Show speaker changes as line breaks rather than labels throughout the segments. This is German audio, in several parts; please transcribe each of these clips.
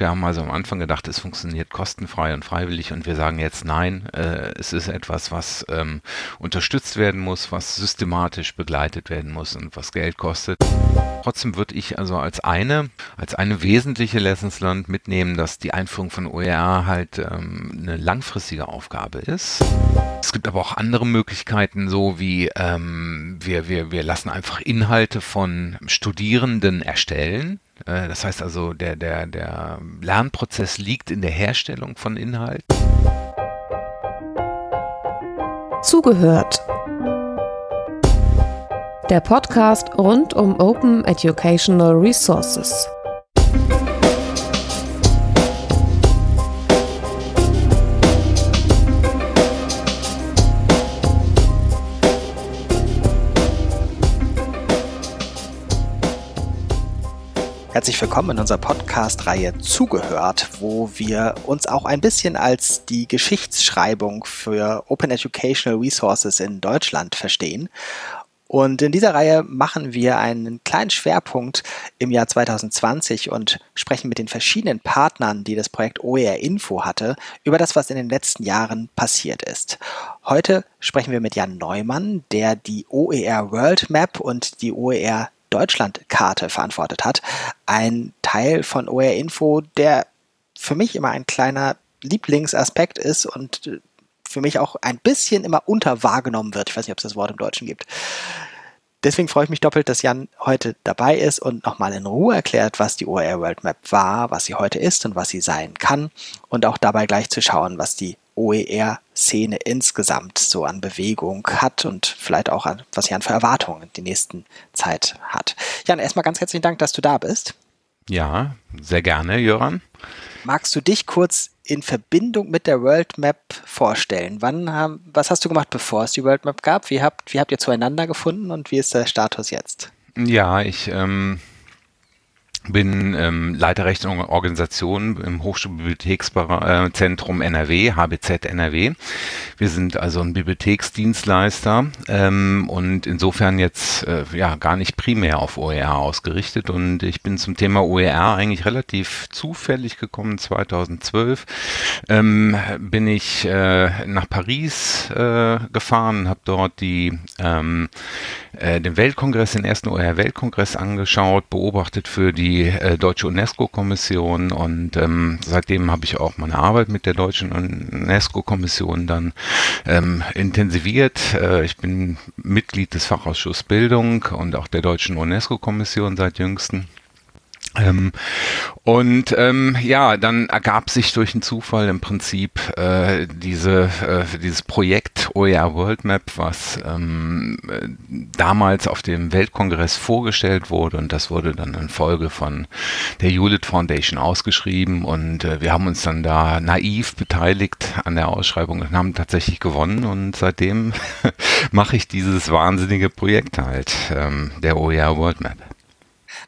Wir haben also am Anfang gedacht, es funktioniert kostenfrei und freiwillig und wir sagen jetzt nein, äh, es ist etwas, was ähm, unterstützt werden muss, was systematisch begleitet werden muss und was Geld kostet. Trotzdem würde ich also als eine, als eine wesentliche Lessons Learned mitnehmen, dass die Einführung von OER halt ähm, eine langfristige Aufgabe ist. Es gibt aber auch andere Möglichkeiten, so wie ähm, wir, wir, wir lassen einfach Inhalte von Studierenden erstellen. Äh, das heißt also, der, der, der Lernprozess liegt in der Herstellung von Inhalten.
Zugehört. Der Podcast rund um Open Educational Resources.
Herzlich willkommen in unserer Podcast-Reihe Zugehört, wo wir uns auch ein bisschen als die Geschichtsschreibung für Open Educational Resources in Deutschland verstehen. Und in dieser Reihe machen wir einen kleinen Schwerpunkt im Jahr 2020 und sprechen mit den verschiedenen Partnern, die das Projekt OER Info hatte, über das, was in den letzten Jahren passiert ist. Heute sprechen wir mit Jan Neumann, der die OER World Map und die OER Deutschlandkarte verantwortet hat. Ein Teil von OR Info, der für mich immer ein kleiner Lieblingsaspekt ist und äh, für mich auch ein bisschen immer unterwahrgenommen wird. Ich weiß nicht, ob es das Wort im Deutschen gibt. Deswegen freue ich mich doppelt, dass Jan heute dabei ist und nochmal in Ruhe erklärt, was die OER World Map war, was sie heute ist und was sie sein kann und auch dabei gleich zu schauen, was die OER-Szene insgesamt so an Bewegung hat und vielleicht auch an, was Jan für Erwartungen die nächsten Zeit hat. Jan, erstmal ganz herzlichen Dank, dass du da bist.
Ja, sehr gerne, Jöran.
Magst du dich kurz in Verbindung mit der World Map vorstellen? Wann haben, was hast du gemacht, bevor es die World Map gab? Wie habt, wie habt ihr zueinander gefunden und wie ist der Status jetzt?
Ja, ich ähm, bin ähm, Leiter Recht und Organisation im Hochschulbibliothekszentrum NRW, HBZ NRW. Wir sind also ein Bibliotheksdienstleister ähm, und insofern jetzt äh, ja gar nicht primär auf OER ausgerichtet. Und ich bin zum Thema OER eigentlich relativ zufällig gekommen. 2012 ähm, bin ich äh, nach Paris äh, gefahren, habe dort die ähm, äh, den Weltkongress, den ersten OER-Weltkongress angeschaut, beobachtet für die äh, Deutsche UNESCO-Kommission und ähm, seitdem habe ich auch meine Arbeit mit der Deutschen UNESCO-Kommission dann ähm, intensiviert. Äh, ich bin Mitglied des Fachausschusses Bildung und auch der Deutschen UNESCO-Kommission seit jüngsten. Ähm, und ähm, ja, dann ergab sich durch einen Zufall im Prinzip äh, diese, äh, dieses Projekt OER World Map, was ähm, äh, damals auf dem Weltkongress vorgestellt wurde. Und das wurde dann in Folge von der Hewlett Foundation ausgeschrieben. Und äh, wir haben uns dann da naiv beteiligt an der Ausschreibung und haben tatsächlich gewonnen. Und seitdem mache ich dieses wahnsinnige Projekt halt, ähm, der OER World Map.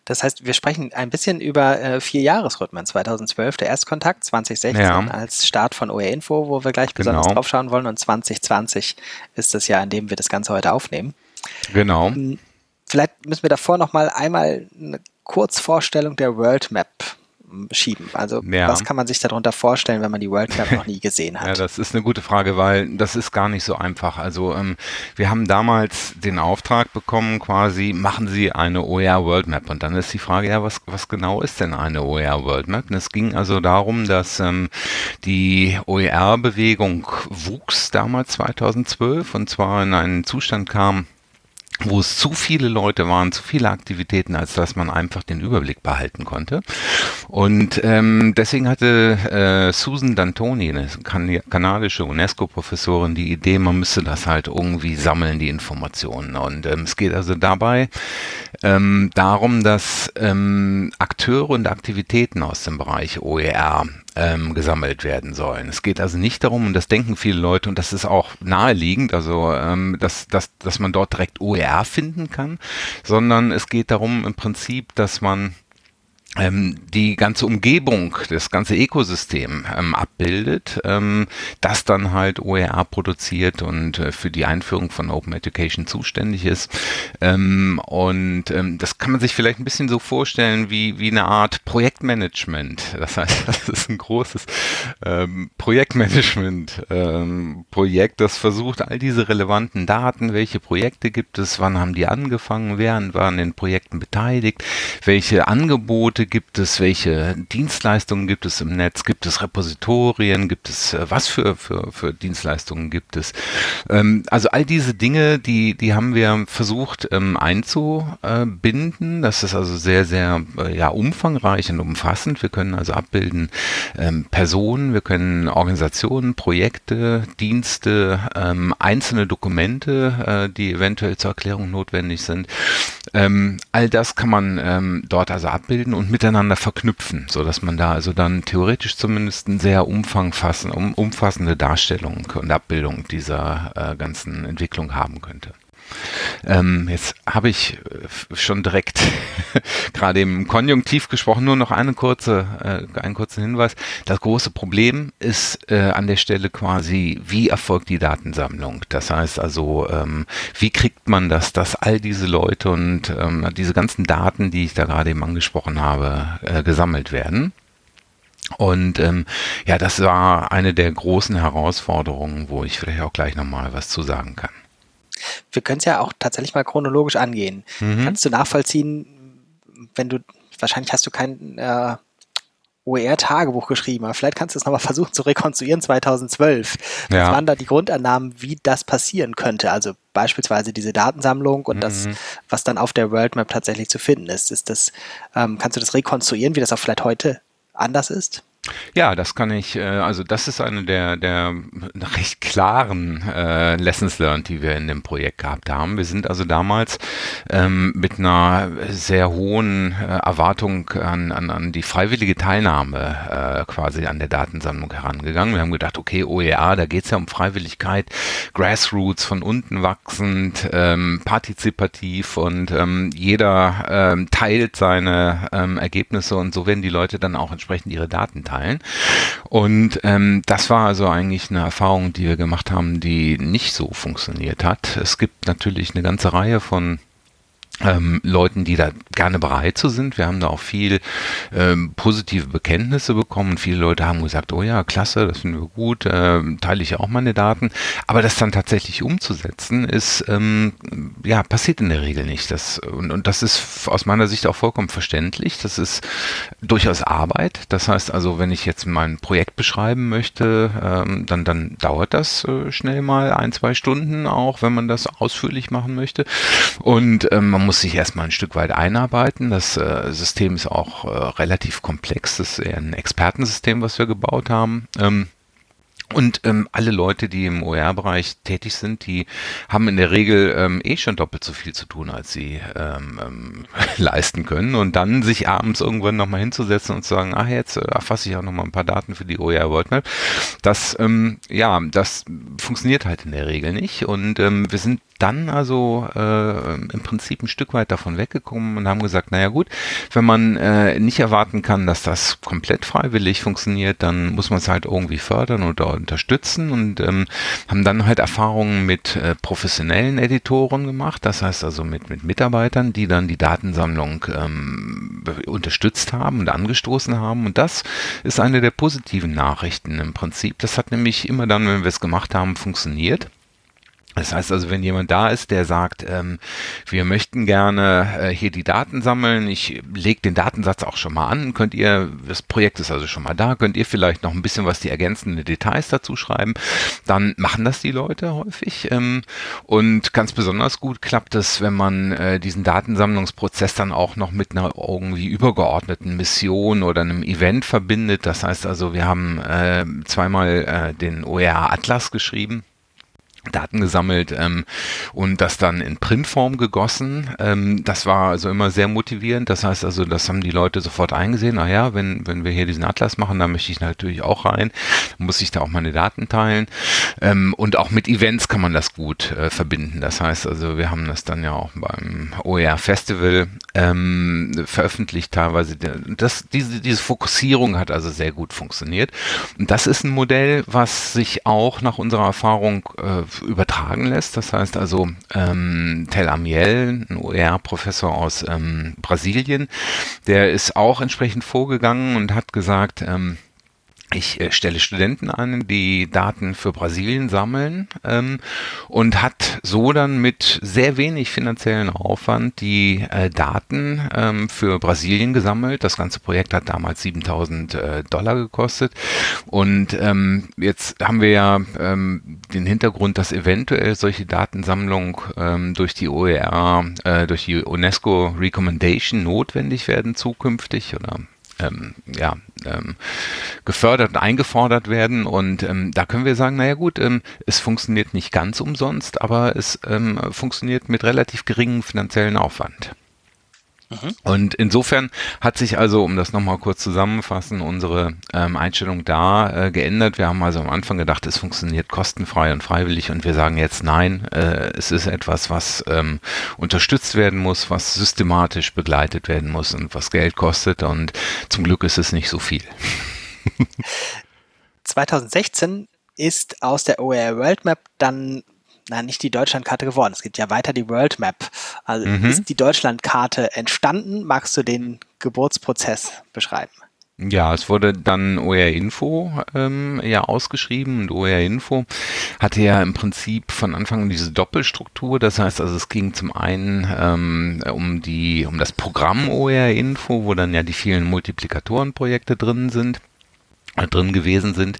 Das heißt, wir sprechen ein bisschen über äh, vier Jahresrhythmen. 2012 der Erstkontakt, 2016 ja. als Start von OER Info, wo wir gleich besonders genau. drauf schauen wollen und 2020 ist das Jahr, in dem wir das Ganze heute aufnehmen.
Genau. Hm,
vielleicht müssen wir davor noch mal einmal eine Kurzvorstellung der World Map schieben? Also ja. was kann man sich darunter vorstellen, wenn man die World Map noch nie gesehen hat?
Ja, das ist eine gute Frage, weil das ist gar nicht so einfach. Also ähm, wir haben damals den Auftrag bekommen, quasi machen Sie eine OER World Map und dann ist die Frage, ja, was, was genau ist denn eine OER World Map? Und es ging also darum, dass ähm, die OER-Bewegung wuchs damals 2012 und zwar in einen Zustand kam, wo es zu viele Leute waren, zu viele Aktivitäten, als dass man einfach den Überblick behalten konnte. Und ähm, deswegen hatte äh, Susan D'Antoni, eine kan kanadische UNESCO-Professorin, die Idee, man müsste das halt irgendwie sammeln, die Informationen. Und ähm, es geht also dabei ähm, darum, dass ähm, Akteure und Aktivitäten aus dem Bereich OER ähm, gesammelt werden sollen. Es geht also nicht darum, und das denken viele Leute, und das ist auch naheliegend, also ähm, dass, dass, dass man dort direkt OER finden kann, sondern es geht darum im Prinzip, dass man die ganze Umgebung, das ganze Ökosystem ähm, abbildet, ähm, das dann halt OER produziert und äh, für die Einführung von Open Education zuständig ist. Ähm, und ähm, das kann man sich vielleicht ein bisschen so vorstellen wie, wie eine Art Projektmanagement. Das heißt, das ist ein großes ähm, Projektmanagement-Projekt, das versucht, all diese relevanten Daten, welche Projekte gibt es, wann haben die angefangen, wer war an den Projekten beteiligt, welche Angebote Angebote gibt es, welche Dienstleistungen gibt es im Netz, gibt es Repositorien, gibt es, äh, was für, für, für Dienstleistungen gibt es. Ähm, also all diese Dinge, die, die haben wir versucht ähm, einzubinden. Das ist also sehr, sehr äh, ja, umfangreich und umfassend. Wir können also abbilden ähm, Personen, wir können Organisationen, Projekte, Dienste, ähm, einzelne Dokumente, äh, die eventuell zur Erklärung notwendig sind. Ähm, all das kann man ähm, dort also abbilden und miteinander verknüpfen, so dass man da also dann theoretisch zumindest eine sehr umfassende Darstellung und Abbildung dieser äh, ganzen Entwicklung haben könnte. Ähm, jetzt habe ich äh, schon direkt gerade im Konjunktiv gesprochen, nur noch eine kurze, äh, einen kurzen Hinweis. Das große Problem ist äh, an der Stelle quasi, wie erfolgt die Datensammlung? Das heißt also, ähm, wie kriegt man das, dass all diese Leute und ähm, diese ganzen Daten, die ich da gerade eben angesprochen habe, äh, gesammelt werden? Und ähm, ja, das war eine der großen Herausforderungen, wo ich vielleicht auch gleich nochmal was zu sagen kann.
Wir können es ja auch tatsächlich mal chronologisch angehen. Mhm. Kannst du nachvollziehen, wenn du, wahrscheinlich hast du kein äh, OER-Tagebuch geschrieben, aber vielleicht kannst du es nochmal versuchen zu rekonstruieren 2012. Ja. Was waren da die Grundannahmen, wie das passieren könnte? Also beispielsweise diese Datensammlung und mhm. das, was dann auf der World Map tatsächlich zu finden ist. Ist das, ähm, kannst du das rekonstruieren, wie das auch vielleicht heute anders ist?
Ja, das kann ich, äh, also das ist eine der, der recht klaren äh, Lessons learned, die wir in dem Projekt gehabt haben. Wir sind also damals ähm, mit einer sehr hohen äh, Erwartung an, an, an die freiwillige Teilnahme äh, quasi an der Datensammlung herangegangen. Wir haben gedacht, okay, OER, da geht es ja um Freiwilligkeit, Grassroots, von unten wachsend, ähm, partizipativ und ähm, jeder ähm, teilt seine ähm, Ergebnisse und so werden die Leute dann auch entsprechend ihre Daten teilen teilen. Und ähm, das war also eigentlich eine Erfahrung, die wir gemacht haben, die nicht so funktioniert hat. Es gibt natürlich eine ganze Reihe von ähm, Leuten, die da gerne bereit zu sind. Wir haben da auch viel ähm, positive Bekenntnisse bekommen. Viele Leute haben gesagt, oh ja, klasse, das finden wir gut, ähm, teile ich auch meine Daten. Aber das dann tatsächlich umzusetzen, ist ähm, ja passiert in der Regel nicht. Das, und, und das ist aus meiner Sicht auch vollkommen verständlich. Das ist durchaus Arbeit. Das heißt also, wenn ich jetzt mein Projekt beschreiben möchte, ähm, dann, dann dauert das äh, schnell mal ein, zwei Stunden, auch wenn man das ausführlich machen möchte. Und ähm, man muss muss sich erstmal ein Stück weit einarbeiten. Das äh, System ist auch äh, relativ komplex. Das ist eher ein Expertensystem, was wir gebaut haben. Ähm, und ähm, alle Leute, die im OER-Bereich tätig sind, die haben in der Regel ähm, eh schon doppelt so viel zu tun, als sie ähm, ähm, leisten können. Und dann sich abends irgendwann nochmal hinzusetzen und zu sagen, ach, jetzt äh, erfasse ich auch nochmal ein paar Daten für die OER World Map. Das, ähm, ja, das funktioniert halt in der Regel nicht. Und ähm, wir sind dann also äh, im Prinzip ein Stück weit davon weggekommen und haben gesagt, naja gut, wenn man äh, nicht erwarten kann, dass das komplett freiwillig funktioniert, dann muss man es halt irgendwie fördern oder unterstützen und ähm, haben dann halt Erfahrungen mit äh, professionellen Editoren gemacht, das heißt also mit, mit Mitarbeitern, die dann die Datensammlung ähm, unterstützt haben und angestoßen haben und das ist eine der positiven Nachrichten im Prinzip. Das hat nämlich immer dann, wenn wir es gemacht haben, funktioniert. Das heißt also, wenn jemand da ist, der sagt, ähm, wir möchten gerne äh, hier die Daten sammeln, ich lege den Datensatz auch schon mal an, könnt ihr, das Projekt ist also schon mal da, könnt ihr vielleicht noch ein bisschen was die ergänzenden Details dazu schreiben, dann machen das die Leute häufig. Ähm, und ganz besonders gut klappt es, wenn man äh, diesen Datensammlungsprozess dann auch noch mit einer irgendwie übergeordneten Mission oder einem Event verbindet. Das heißt also, wir haben äh, zweimal äh, den OER Atlas geschrieben Daten gesammelt ähm, und das dann in Printform gegossen. Ähm, das war also immer sehr motivierend. Das heißt also, das haben die Leute sofort eingesehen. Naja, wenn, wenn wir hier diesen Atlas machen, da möchte ich natürlich auch rein. Dann muss ich da auch meine Daten teilen. Ähm, und auch mit Events kann man das gut äh, verbinden. Das heißt also, wir haben das dann ja auch beim OER Festival ähm, veröffentlicht teilweise. Das, diese, diese Fokussierung hat also sehr gut funktioniert. Und das ist ein Modell, was sich auch nach unserer Erfahrung äh, übertragen lässt. Das heißt also, ähm, Tel Amiel, ein OER-Professor aus ähm, Brasilien, der ist auch entsprechend vorgegangen und hat gesagt, ähm, ich äh, stelle Studenten an, die Daten für Brasilien sammeln ähm, und hat so dann mit sehr wenig finanziellen Aufwand die äh, Daten ähm, für Brasilien gesammelt. Das ganze Projekt hat damals 7000 äh, Dollar gekostet. Und ähm, jetzt haben wir ja ähm, den Hintergrund, dass eventuell solche Datensammlung ähm, durch die OER, äh, durch die UNESCO Recommendation notwendig werden zukünftig oder ähm, ja, ähm, gefördert und eingefordert werden. Und ähm, da können wir sagen, naja gut, ähm, es funktioniert nicht ganz umsonst, aber es ähm, funktioniert mit relativ geringem finanziellen Aufwand. Mhm. Und insofern hat sich also, um das nochmal kurz zusammenfassen, unsere ähm, Einstellung da äh, geändert. Wir haben also am Anfang gedacht, es funktioniert kostenfrei und freiwillig und wir sagen jetzt nein, äh, es ist etwas, was ähm, unterstützt werden muss, was systematisch begleitet werden muss und was Geld kostet und zum Glück ist es nicht so viel.
2016 ist aus der OER World Map dann na, nicht die Deutschlandkarte geworden. Es gibt ja weiter die World Map. Also mhm. ist die Deutschlandkarte entstanden? Magst du den Geburtsprozess beschreiben?
Ja, es wurde dann OER Info ähm, ja ausgeschrieben und OER Info hatte ja im Prinzip von Anfang an diese Doppelstruktur. Das heißt also, es ging zum einen ähm, um die um das Programm OER Info, wo dann ja die vielen Multiplikatorenprojekte drin sind drin gewesen sind.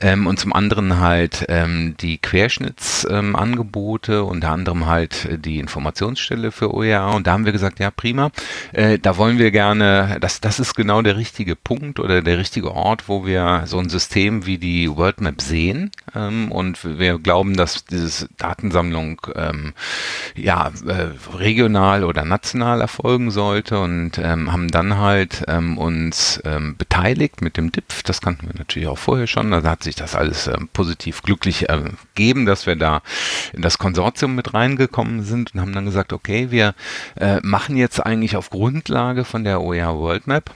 Ähm, und zum anderen halt ähm, die Querschnittsangebote, ähm, unter anderem halt die Informationsstelle für OER und da haben wir gesagt, ja prima, äh, da wollen wir gerne, das, das ist genau der richtige Punkt oder der richtige Ort, wo wir so ein System wie die WorldMap sehen. Ähm, und wir glauben, dass diese Datensammlung ähm, ja äh, regional oder national erfolgen sollte. Und ähm, haben dann halt uns beteiligt mit dem DIPF, das kann kannten wir natürlich auch vorher schon. Da hat sich das alles äh, positiv glücklich ergeben, dass wir da in das Konsortium mit reingekommen sind und haben dann gesagt, okay, wir äh, machen jetzt eigentlich auf Grundlage von der OER World Map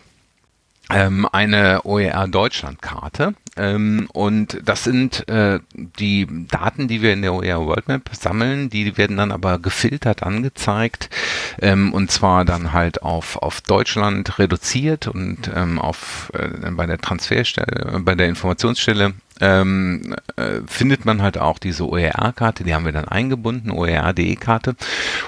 ähm, eine OER Deutschland-Karte. Ähm, und das sind äh, die Daten, die wir in der OER World Map sammeln, die werden dann aber gefiltert angezeigt ähm, und zwar dann halt auf, auf Deutschland reduziert und ähm, auf äh, bei der Transferstelle, bei der Informationsstelle ähm, äh, findet man halt auch diese OER-Karte, die haben wir dann eingebunden, OER.de-Karte.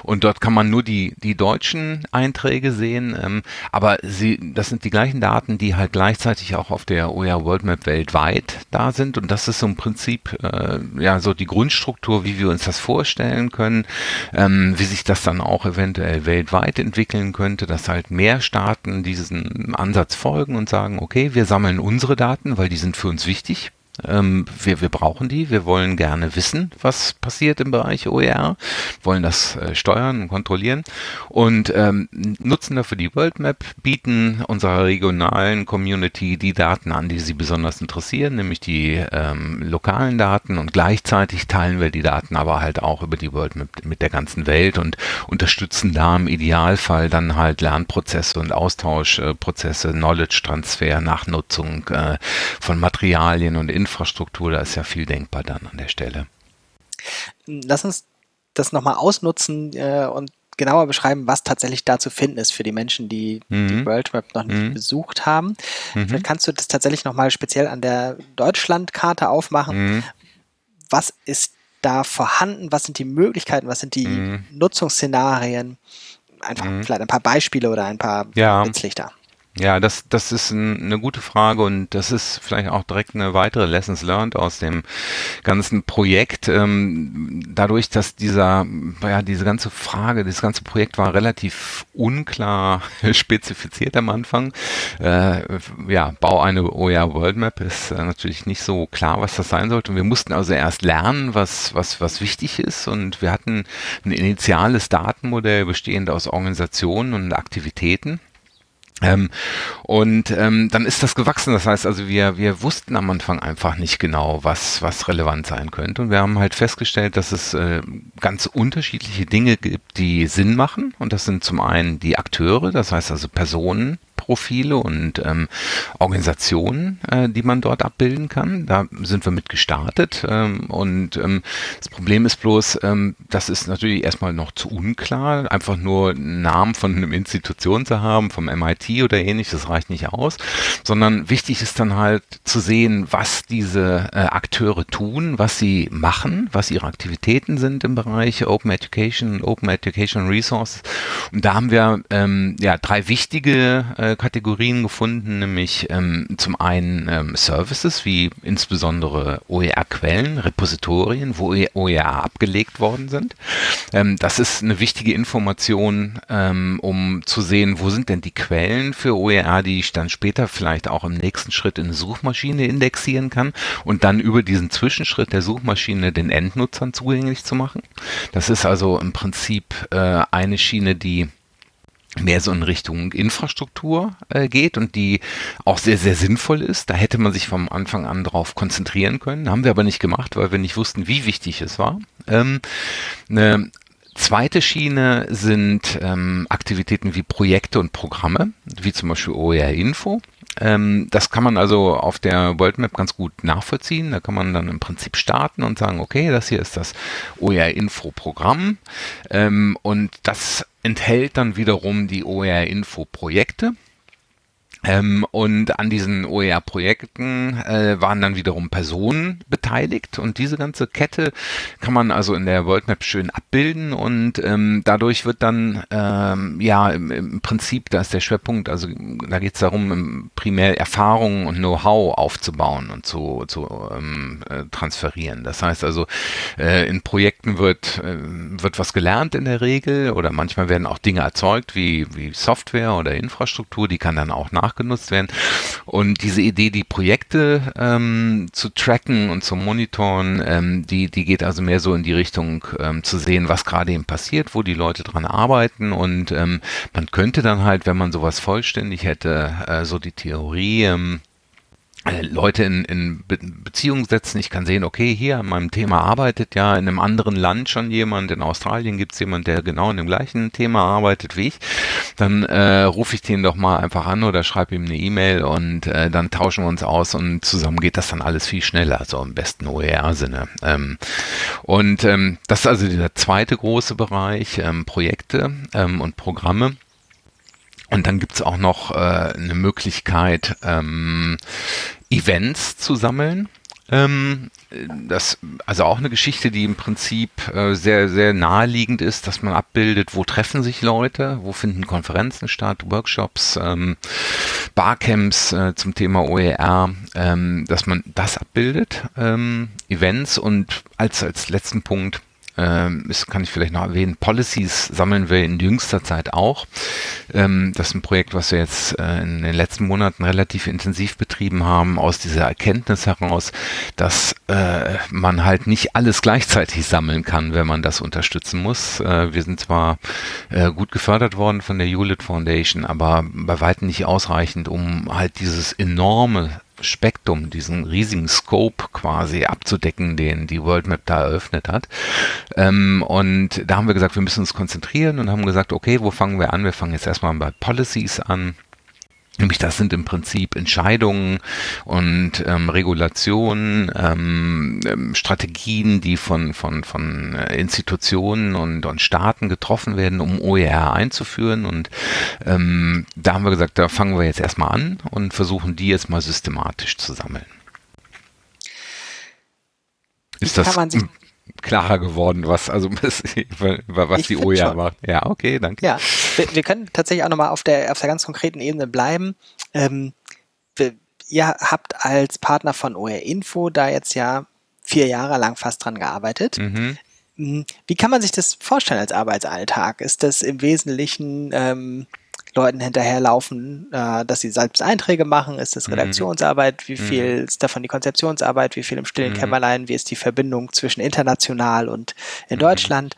Und dort kann man nur die, die deutschen Einträge sehen, ähm, aber sie, das sind die gleichen Daten, die halt gleichzeitig auch auf der OER World Map weltweit da sind. Und das ist so im Prinzip äh, ja so die Grundstruktur, wie wir uns das vorstellen können, ähm, wie sich das dann auch eventuell weltweit entwickeln könnte, dass halt mehr Staaten diesen Ansatz folgen und sagen, okay, wir sammeln unsere Daten, weil die sind für uns wichtig ähm, wir, wir brauchen die. Wir wollen gerne wissen, was passiert im Bereich OER, wollen das äh, steuern und kontrollieren. Und ähm, nutzen dafür die World Map, bieten unserer regionalen Community die Daten an, die sie besonders interessieren, nämlich die ähm, lokalen Daten. Und gleichzeitig teilen wir die Daten aber halt auch über die World Map mit der ganzen Welt und unterstützen da im Idealfall dann halt Lernprozesse und Austauschprozesse, Knowledge Transfer, Nachnutzung äh, von Materialien und Informationen Infrastruktur, da ist ja viel denkbar dann an der Stelle.
Lass uns das nochmal ausnutzen äh, und genauer beschreiben, was tatsächlich da zu finden ist für die Menschen, die mhm. die World Map noch nicht mhm. besucht haben. Mhm. Vielleicht kannst du das tatsächlich nochmal speziell an der Deutschlandkarte aufmachen. Mhm. Was ist da vorhanden? Was sind die Möglichkeiten? Was sind die mhm. Nutzungsszenarien? Einfach mhm. vielleicht ein paar Beispiele oder ein paar
ja.
Blitzlichter.
Ja, das, das ist ein, eine gute Frage und das ist vielleicht auch direkt eine weitere Lessons learned aus dem ganzen Projekt. Ähm, dadurch, dass dieser, ja, diese ganze Frage, dieses ganze Projekt war relativ unklar spezifiziert am Anfang. Äh, ja, Bau eine OER World Map ist äh, natürlich nicht so klar, was das sein sollte. Und wir mussten also erst lernen, was, was, was wichtig ist und wir hatten ein initiales Datenmodell bestehend aus Organisationen und Aktivitäten ähm, und ähm, dann ist das gewachsen. Das heißt also, wir, wir wussten am Anfang einfach nicht genau, was, was relevant sein könnte. Und wir haben halt festgestellt, dass es äh, ganz unterschiedliche Dinge gibt, die Sinn machen. Und das sind zum einen die Akteure, das heißt also Personen, Profile und ähm, Organisationen, äh, die man dort abbilden kann. Da sind wir mit gestartet. Ähm, und ähm, das Problem ist bloß, ähm, das ist natürlich erstmal noch zu unklar. Einfach nur einen Namen von einer Institution zu haben, vom MIT oder ähnlich, das reicht nicht aus. Sondern wichtig ist dann halt zu sehen, was diese äh, Akteure tun, was sie machen, was ihre Aktivitäten sind im Bereich Open Education, Open Education Resources. Und da haben wir ähm, ja drei wichtige äh, Kategorien gefunden, nämlich ähm, zum einen ähm, Services, wie insbesondere OER-Quellen, Repositorien, wo OER abgelegt worden sind. Ähm, das ist eine wichtige Information, ähm, um zu sehen, wo sind denn die Quellen für OER, die ich dann später vielleicht auch im nächsten Schritt in eine Suchmaschine indexieren kann und dann über diesen Zwischenschritt der Suchmaschine den Endnutzern zugänglich zu machen. Das ist also im Prinzip äh, eine Schiene, die mehr so in Richtung Infrastruktur äh, geht und die auch sehr, sehr sinnvoll ist. Da hätte man sich vom Anfang an drauf konzentrieren können. Haben wir aber nicht gemacht, weil wir nicht wussten, wie wichtig es war. Ähm, eine Zweite Schiene sind ähm, Aktivitäten wie Projekte und Programme, wie zum Beispiel OER Info. Ähm, das kann man also auf der World Map ganz gut nachvollziehen. Da kann man dann im Prinzip starten und sagen, okay, das hier ist das OER-Info-Programm ähm, und das enthält dann wiederum die OER-Info-Projekte. Ähm, und an diesen OER-Projekten äh, waren dann wiederum Personen beteiligt. Und diese ganze Kette kann man also in der World Map schön abbilden. Und ähm, dadurch wird dann ähm, ja im, im, Prinzip, da ist der Schwerpunkt, also da geht es darum, primär Erfahrungen und Know-how aufzubauen und zu, zu ähm, äh, transferieren. Das heißt also, äh, in Projekten wird, äh, wird was gelernt in der Regel. Oder manchmal werden auch Dinge erzeugt wie, wie Software oder Infrastruktur, die kann dann auch nach nachgenutzt werden. Und diese Idee, die Projekte ähm, zu tracken und zu monitoren, ähm, die, die geht also mehr so in die Richtung ähm, zu sehen, was gerade eben passiert, wo die Leute dran arbeiten. Und ähm, man könnte dann halt, wenn man sowas vollständig hätte, äh, so die Theorie, ähm, äh, Leute in, in Beziehung setzen. Ich kann sehen, okay, hier an meinem Thema arbeitet ja in einem anderen Land schon jemand. In Australien gibt es jemand, der genau in dem gleichen Thema arbeitet wie ich. Dann äh, rufe ich den doch mal einfach an oder schreibe ihm eine E-Mail und äh, dann tauschen wir uns aus und zusammen geht das dann alles viel schneller, so im besten OER-Sinne. Ähm, und ähm, das ist also der zweite große Bereich, ähm, Projekte ähm, und Programme. Und dann gibt's auch noch äh, eine Möglichkeit, ähm, Events zu sammeln. Ähm, das, also auch eine Geschichte, die im Prinzip äh, sehr, sehr naheliegend ist, dass man abbildet, wo treffen sich Leute, wo finden Konferenzen statt, Workshops, ähm, Barcamps äh, zum Thema OER, ähm, dass man das abbildet, ähm, Events und als, als letzten Punkt ähm, das kann ich vielleicht noch erwähnen, Policies sammeln wir in jüngster Zeit auch. Ähm, das ist ein Projekt, was wir jetzt äh, in den letzten Monaten relativ intensiv betrieben haben, aus dieser Erkenntnis heraus, dass äh, man halt nicht alles gleichzeitig sammeln kann, wenn man das unterstützen muss. Äh, wir sind zwar gut gefördert worden von der Hewlett Foundation, aber bei weitem nicht ausreichend, um halt dieses enorme Spektrum, diesen riesigen Scope quasi abzudecken, den die World Map da eröffnet hat. Ähm, und da haben wir gesagt, wir müssen uns konzentrieren und haben gesagt, okay, wo fangen wir an? Wir fangen jetzt erstmal bei Policies an. Nämlich das sind im Prinzip Entscheidungen und ähm, Regulationen, ähm, ähm, Strategien, die von, von, von äh, Institutionen und, und Staaten getroffen werden, um OER einzuführen. Und ähm, da haben wir gesagt, da fangen wir jetzt erstmal an und versuchen die jetzt mal systematisch zu sammeln. Ist das klarer geworden, was also was, was die OER macht? Ja, okay, danke.
Ja, wir, wir, können tatsächlich auch nochmal auf der, auf der ganz konkreten Ebene bleiben. Ähm, wir, ihr habt als Partner von OR Info da jetzt ja vier Jahre lang fast dran gearbeitet. Mhm. Hm, wie kann man sich das vorstellen als Arbeitsalltag? Ist das im Wesentlichen ähm, Leuten hinterherlaufen, äh, dass sie selbst Einträge machen? Ist das mhm. Redaktionsarbeit? Wie mhm. viel ist davon die Konzeptionsarbeit? Wie viel im stillen mhm. Kämmerlein? Wie ist die Verbindung zwischen international und in. Deutschland?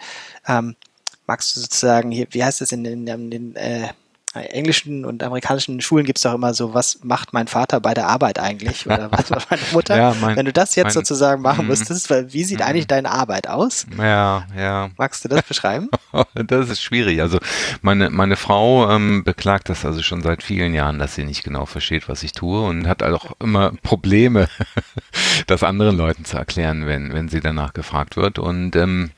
Ähm, magst du sozusagen hier, wie heißt das in den, in den äh, englischen und amerikanischen Schulen gibt es doch immer so, was macht mein Vater bei der Arbeit eigentlich? Oder was macht meine Mutter? ja, mein, Wenn du das jetzt mein, sozusagen machen mm, müsstest, wie sieht mm, eigentlich deine Arbeit aus?
Ja, ja.
Magst du das beschreiben?
das ist schwierig. Also meine, meine Frau ähm, beklagt das also schon seit vielen Jahren, dass sie nicht genau versteht, was ich tue und hat auch immer Probleme, das anderen Leuten zu erklären, wenn, wenn sie danach gefragt wird. Und ähm,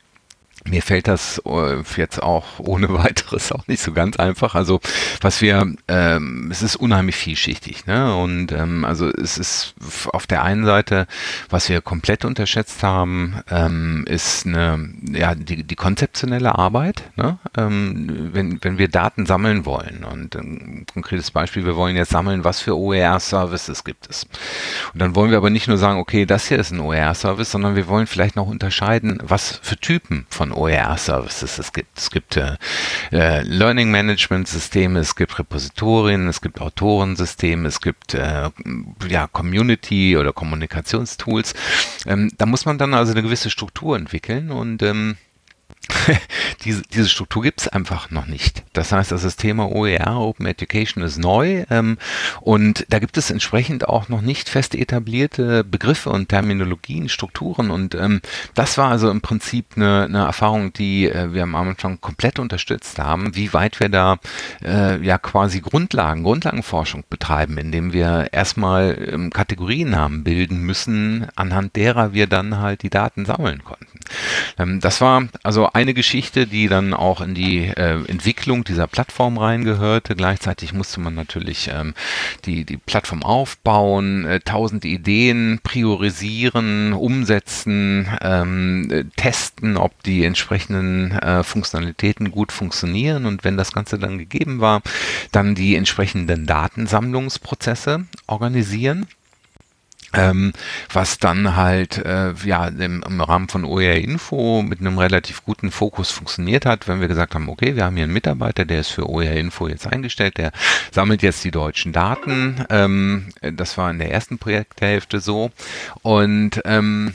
mir fällt das äh, jetzt auch ohne weiteres auch nicht so ganz einfach. Also was wir, ähm, es ist unheimlich vielschichtig. Ne? Und ähm, also es ist auf der einen Seite, was wir komplett unterschätzt haben, ähm, ist eine, ja, die, die konzeptionelle Arbeit. Ne? Ähm, wenn, wenn wir Daten sammeln wollen und ein konkretes Beispiel, wir wollen jetzt sammeln, was für OER-Services gibt es. Und dann wollen wir aber nicht nur sagen, okay, das hier ist ein OER-Service, sondern wir wollen vielleicht noch unterscheiden, was für Typen von OER-Services es gibt. Es gibt äh, Learning Management Systeme, es gibt Repositorien, es gibt Autorensysteme, es gibt äh, ja, Community oder Kommunikationstools. Ähm, da muss man dann also eine gewisse Struktur entwickeln und ähm, diese, diese Struktur gibt es einfach noch nicht. Das heißt, das Thema OER, Open Education, ist neu ähm, und da gibt es entsprechend auch noch nicht fest etablierte Begriffe und Terminologien, Strukturen und ähm, das war also im Prinzip eine, eine Erfahrung, die äh, wir am Anfang komplett unterstützt haben, wie weit wir da äh, ja quasi Grundlagen, Grundlagenforschung betreiben, indem wir erstmal ähm, Kategorien haben bilden müssen, anhand derer wir dann halt die Daten sammeln konnten. Ähm, das war also eine Geschichte, die dann auch in die äh, Entwicklung dieser Plattform reingehörte. Gleichzeitig musste man natürlich ähm, die, die Plattform aufbauen, äh, tausend Ideen priorisieren, umsetzen, ähm, äh, testen, ob die entsprechenden äh, Funktionalitäten gut funktionieren und wenn das Ganze dann gegeben war, dann die entsprechenden Datensammlungsprozesse organisieren ähm, was dann halt äh, ja im, im Rahmen von OER Info mit einem relativ guten Fokus funktioniert hat, wenn wir gesagt haben, okay, wir haben hier einen Mitarbeiter, der ist für OER Info jetzt eingestellt, der sammelt jetzt die deutschen Daten. Ähm, das war in der ersten Projekthälfte so und ähm,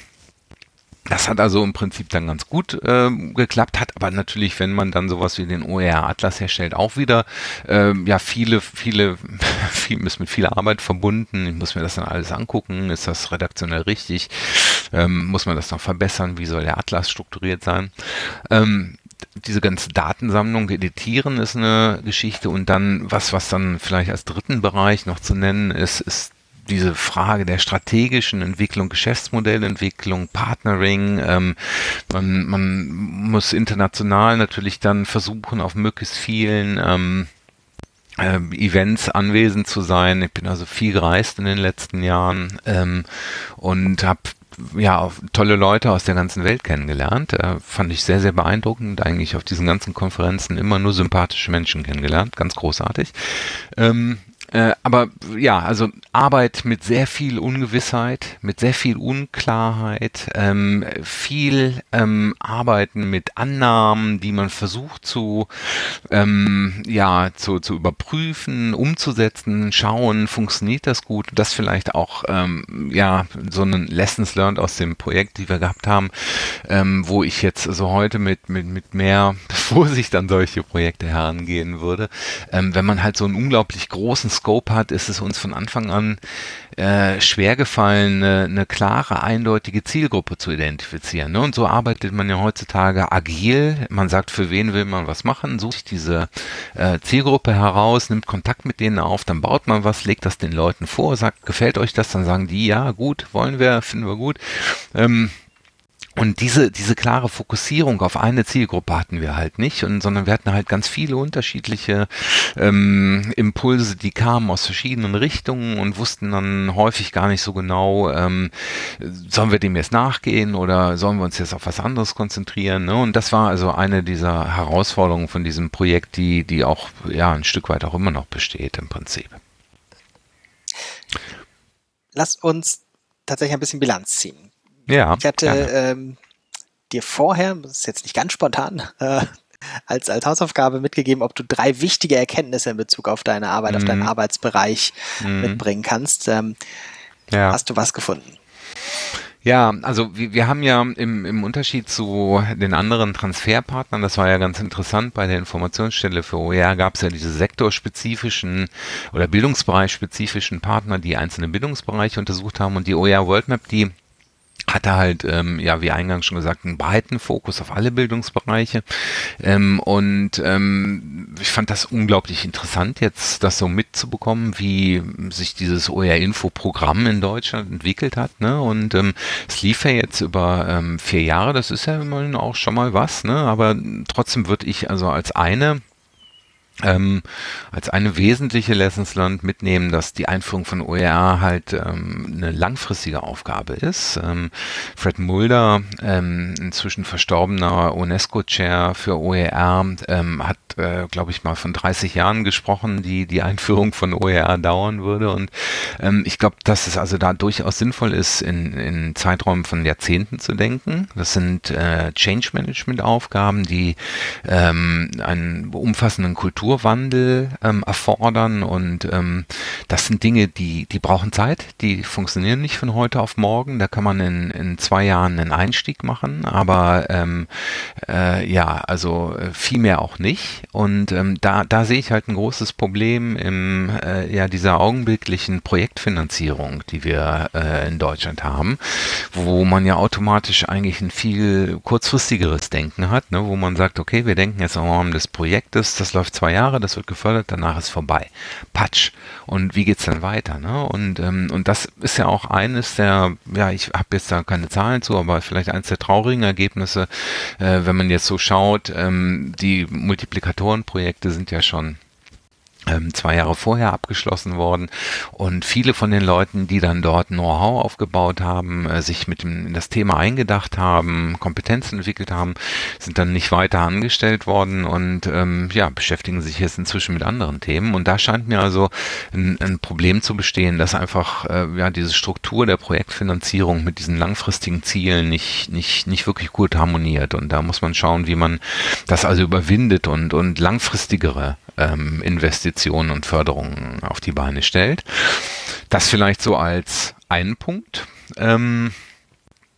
das hat also im Prinzip dann ganz gut äh, geklappt, hat aber natürlich, wenn man dann sowas wie den OER Atlas herstellt, auch wieder äh, ja viele, viele, viel, ist mit viel Arbeit verbunden. Ich muss mir das dann alles angucken. Ist das redaktionell richtig? Ähm, muss man das noch verbessern? Wie soll der Atlas strukturiert sein? Ähm, diese ganze Datensammlung editieren ist eine Geschichte und dann was, was dann vielleicht als dritten Bereich noch zu nennen ist, ist diese Frage der strategischen Entwicklung, Geschäftsmodellentwicklung, Partnering. Ähm, man, man muss international natürlich dann versuchen, auf möglichst vielen ähm, äh, Events anwesend zu sein. Ich bin also viel gereist in den letzten Jahren ähm, und habe ja, tolle Leute aus der ganzen Welt kennengelernt. Äh, fand ich sehr, sehr beeindruckend. Eigentlich auf diesen ganzen Konferenzen immer nur sympathische Menschen kennengelernt. Ganz großartig. Ähm, äh, aber ja, also Arbeit mit sehr viel Ungewissheit, mit sehr viel Unklarheit, ähm, viel ähm, Arbeiten mit Annahmen, die man versucht zu, ähm, ja, zu, zu überprüfen, umzusetzen, schauen, funktioniert das gut, das vielleicht auch, ähm, ja, so ein Lessons learned aus dem Projekt, die wir gehabt haben, ähm, wo ich jetzt so heute mit, mit, mit mehr Vorsicht an solche Projekte herangehen würde, ähm, wenn man halt so einen unglaublich großen Scope hat, ist es uns von Anfang an äh, schwer gefallen, eine, eine, klare, eindeutige Zielgruppe zu identifizieren. Ne? Und so arbeitet man ja heutzutage agil. Man sagt, für wen will man was machen, sucht sich diese äh, Zielgruppe heraus, nimmt Kontakt mit denen auf, dann baut man was, legt das den Leuten vor, sagt, gefällt euch das, dann sagen die, ja, gut, wollen wir, finden wir gut. Ähm, und diese, diese klare Fokussierung auf eine Zielgruppe hatten wir halt nicht, und, sondern wir hatten halt ganz viele unterschiedliche ähm, Impulse, die kamen aus verschiedenen Richtungen und wussten dann häufig gar nicht so genau, ähm, sollen wir dem jetzt nachgehen oder sollen wir uns jetzt auf was anderes konzentrieren. Ne? Und das war also eine dieser Herausforderungen von diesem Projekt, die, die auch ja ein Stück weit auch immer noch besteht im Prinzip.
Lass uns tatsächlich ein bisschen Bilanz ziehen.
Ja.
Ich hatte ähm, dir vorher, das ist jetzt nicht ganz spontan, äh, als, als Hausaufgabe mitgegeben, ob du drei wichtige Erkenntnisse in Bezug auf deine Arbeit, mhm. auf deinen mhm. Arbeitsbereich mhm. mitbringen kannst. Ähm, ja. Hast du was gefunden?
Ja, also wir, wir haben ja im, im Unterschied zu den anderen Transferpartnern, das war ja ganz interessant, bei der Informationsstelle für OER gab es ja diese sektorspezifischen oder bildungsbereichspezifischen Partner, die einzelne Bildungsbereiche untersucht haben und die OER World Map, die hatte halt, ähm, ja, wie eingangs schon gesagt, einen breiten Fokus auf alle Bildungsbereiche. Ähm, und ähm, ich fand das unglaublich interessant, jetzt das so mitzubekommen, wie sich dieses OER-Info-Programm in Deutschland entwickelt hat. Ne? Und ähm, es lief ja jetzt über ähm, vier Jahre, das ist ja immerhin auch schon mal was, ne? aber trotzdem würde ich also als eine ähm, als eine wesentliche Lessons learned mitnehmen, dass die Einführung von OER halt ähm, eine langfristige Aufgabe ist. Ähm, Fred Mulder, ähm, inzwischen verstorbener UNESCO-Chair für OER, ähm, hat, äh, glaube ich, mal von 30 Jahren gesprochen, die die Einführung von OER dauern würde. Und ähm, ich glaube, dass es also da durchaus sinnvoll ist, in, in Zeiträumen von Jahrzehnten zu denken. Das sind äh, Change Management-Aufgaben, die einen umfassenden Kultur Strukturwandel ähm, erfordern und ähm, das sind Dinge, die, die brauchen Zeit, die funktionieren nicht von heute auf morgen. Da kann man in, in zwei Jahren einen Einstieg machen, aber ähm, äh, ja, also äh, viel mehr auch nicht. Und ähm, da, da sehe ich halt ein großes Problem im äh, ja dieser augenblicklichen Projektfinanzierung, die wir äh, in Deutschland haben, wo man ja automatisch eigentlich ein viel kurzfristigeres Denken hat, ne, wo man sagt, okay, wir denken jetzt im Rahmen des Projektes, das läuft zwei Jahre, das wird gefördert, danach ist vorbei. Patsch. Und wie geht es dann weiter? Ne? Und, ähm, und das ist ja auch eines der, ja, ich habe jetzt da keine Zahlen zu, aber vielleicht eines der traurigen Ergebnisse, äh, wenn man jetzt so schaut, ähm, die Multiplikatorenprojekte sind ja schon zwei Jahre vorher abgeschlossen worden. Und viele von den Leuten, die dann dort Know-how aufgebaut haben, äh, sich mit dem, in das Thema eingedacht haben, Kompetenzen entwickelt haben, sind dann nicht weiter angestellt worden und ähm, ja, beschäftigen sich jetzt inzwischen mit anderen Themen. Und da scheint mir also ein, ein Problem zu bestehen, dass einfach äh, ja diese Struktur der Projektfinanzierung mit diesen langfristigen Zielen nicht, nicht, nicht wirklich gut harmoniert. Und da muss man schauen, wie man das also überwindet und, und langfristigere ähm, Investitionen und Förderungen auf die Beine stellt. Das vielleicht so als einen Punkt. Ähm,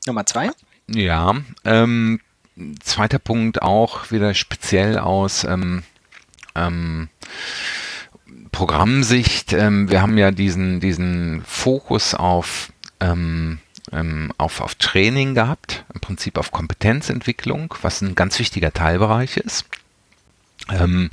Nummer zwei?
Ja, ähm, zweiter Punkt auch wieder speziell aus ähm, ähm, Programmsicht. Ähm, wir haben ja diesen, diesen Fokus auf ähm, ähm, auf, auf Training gehabt, im Prinzip auf Kompetenzentwicklung, was ein ganz wichtiger Teilbereich ist. Ähm,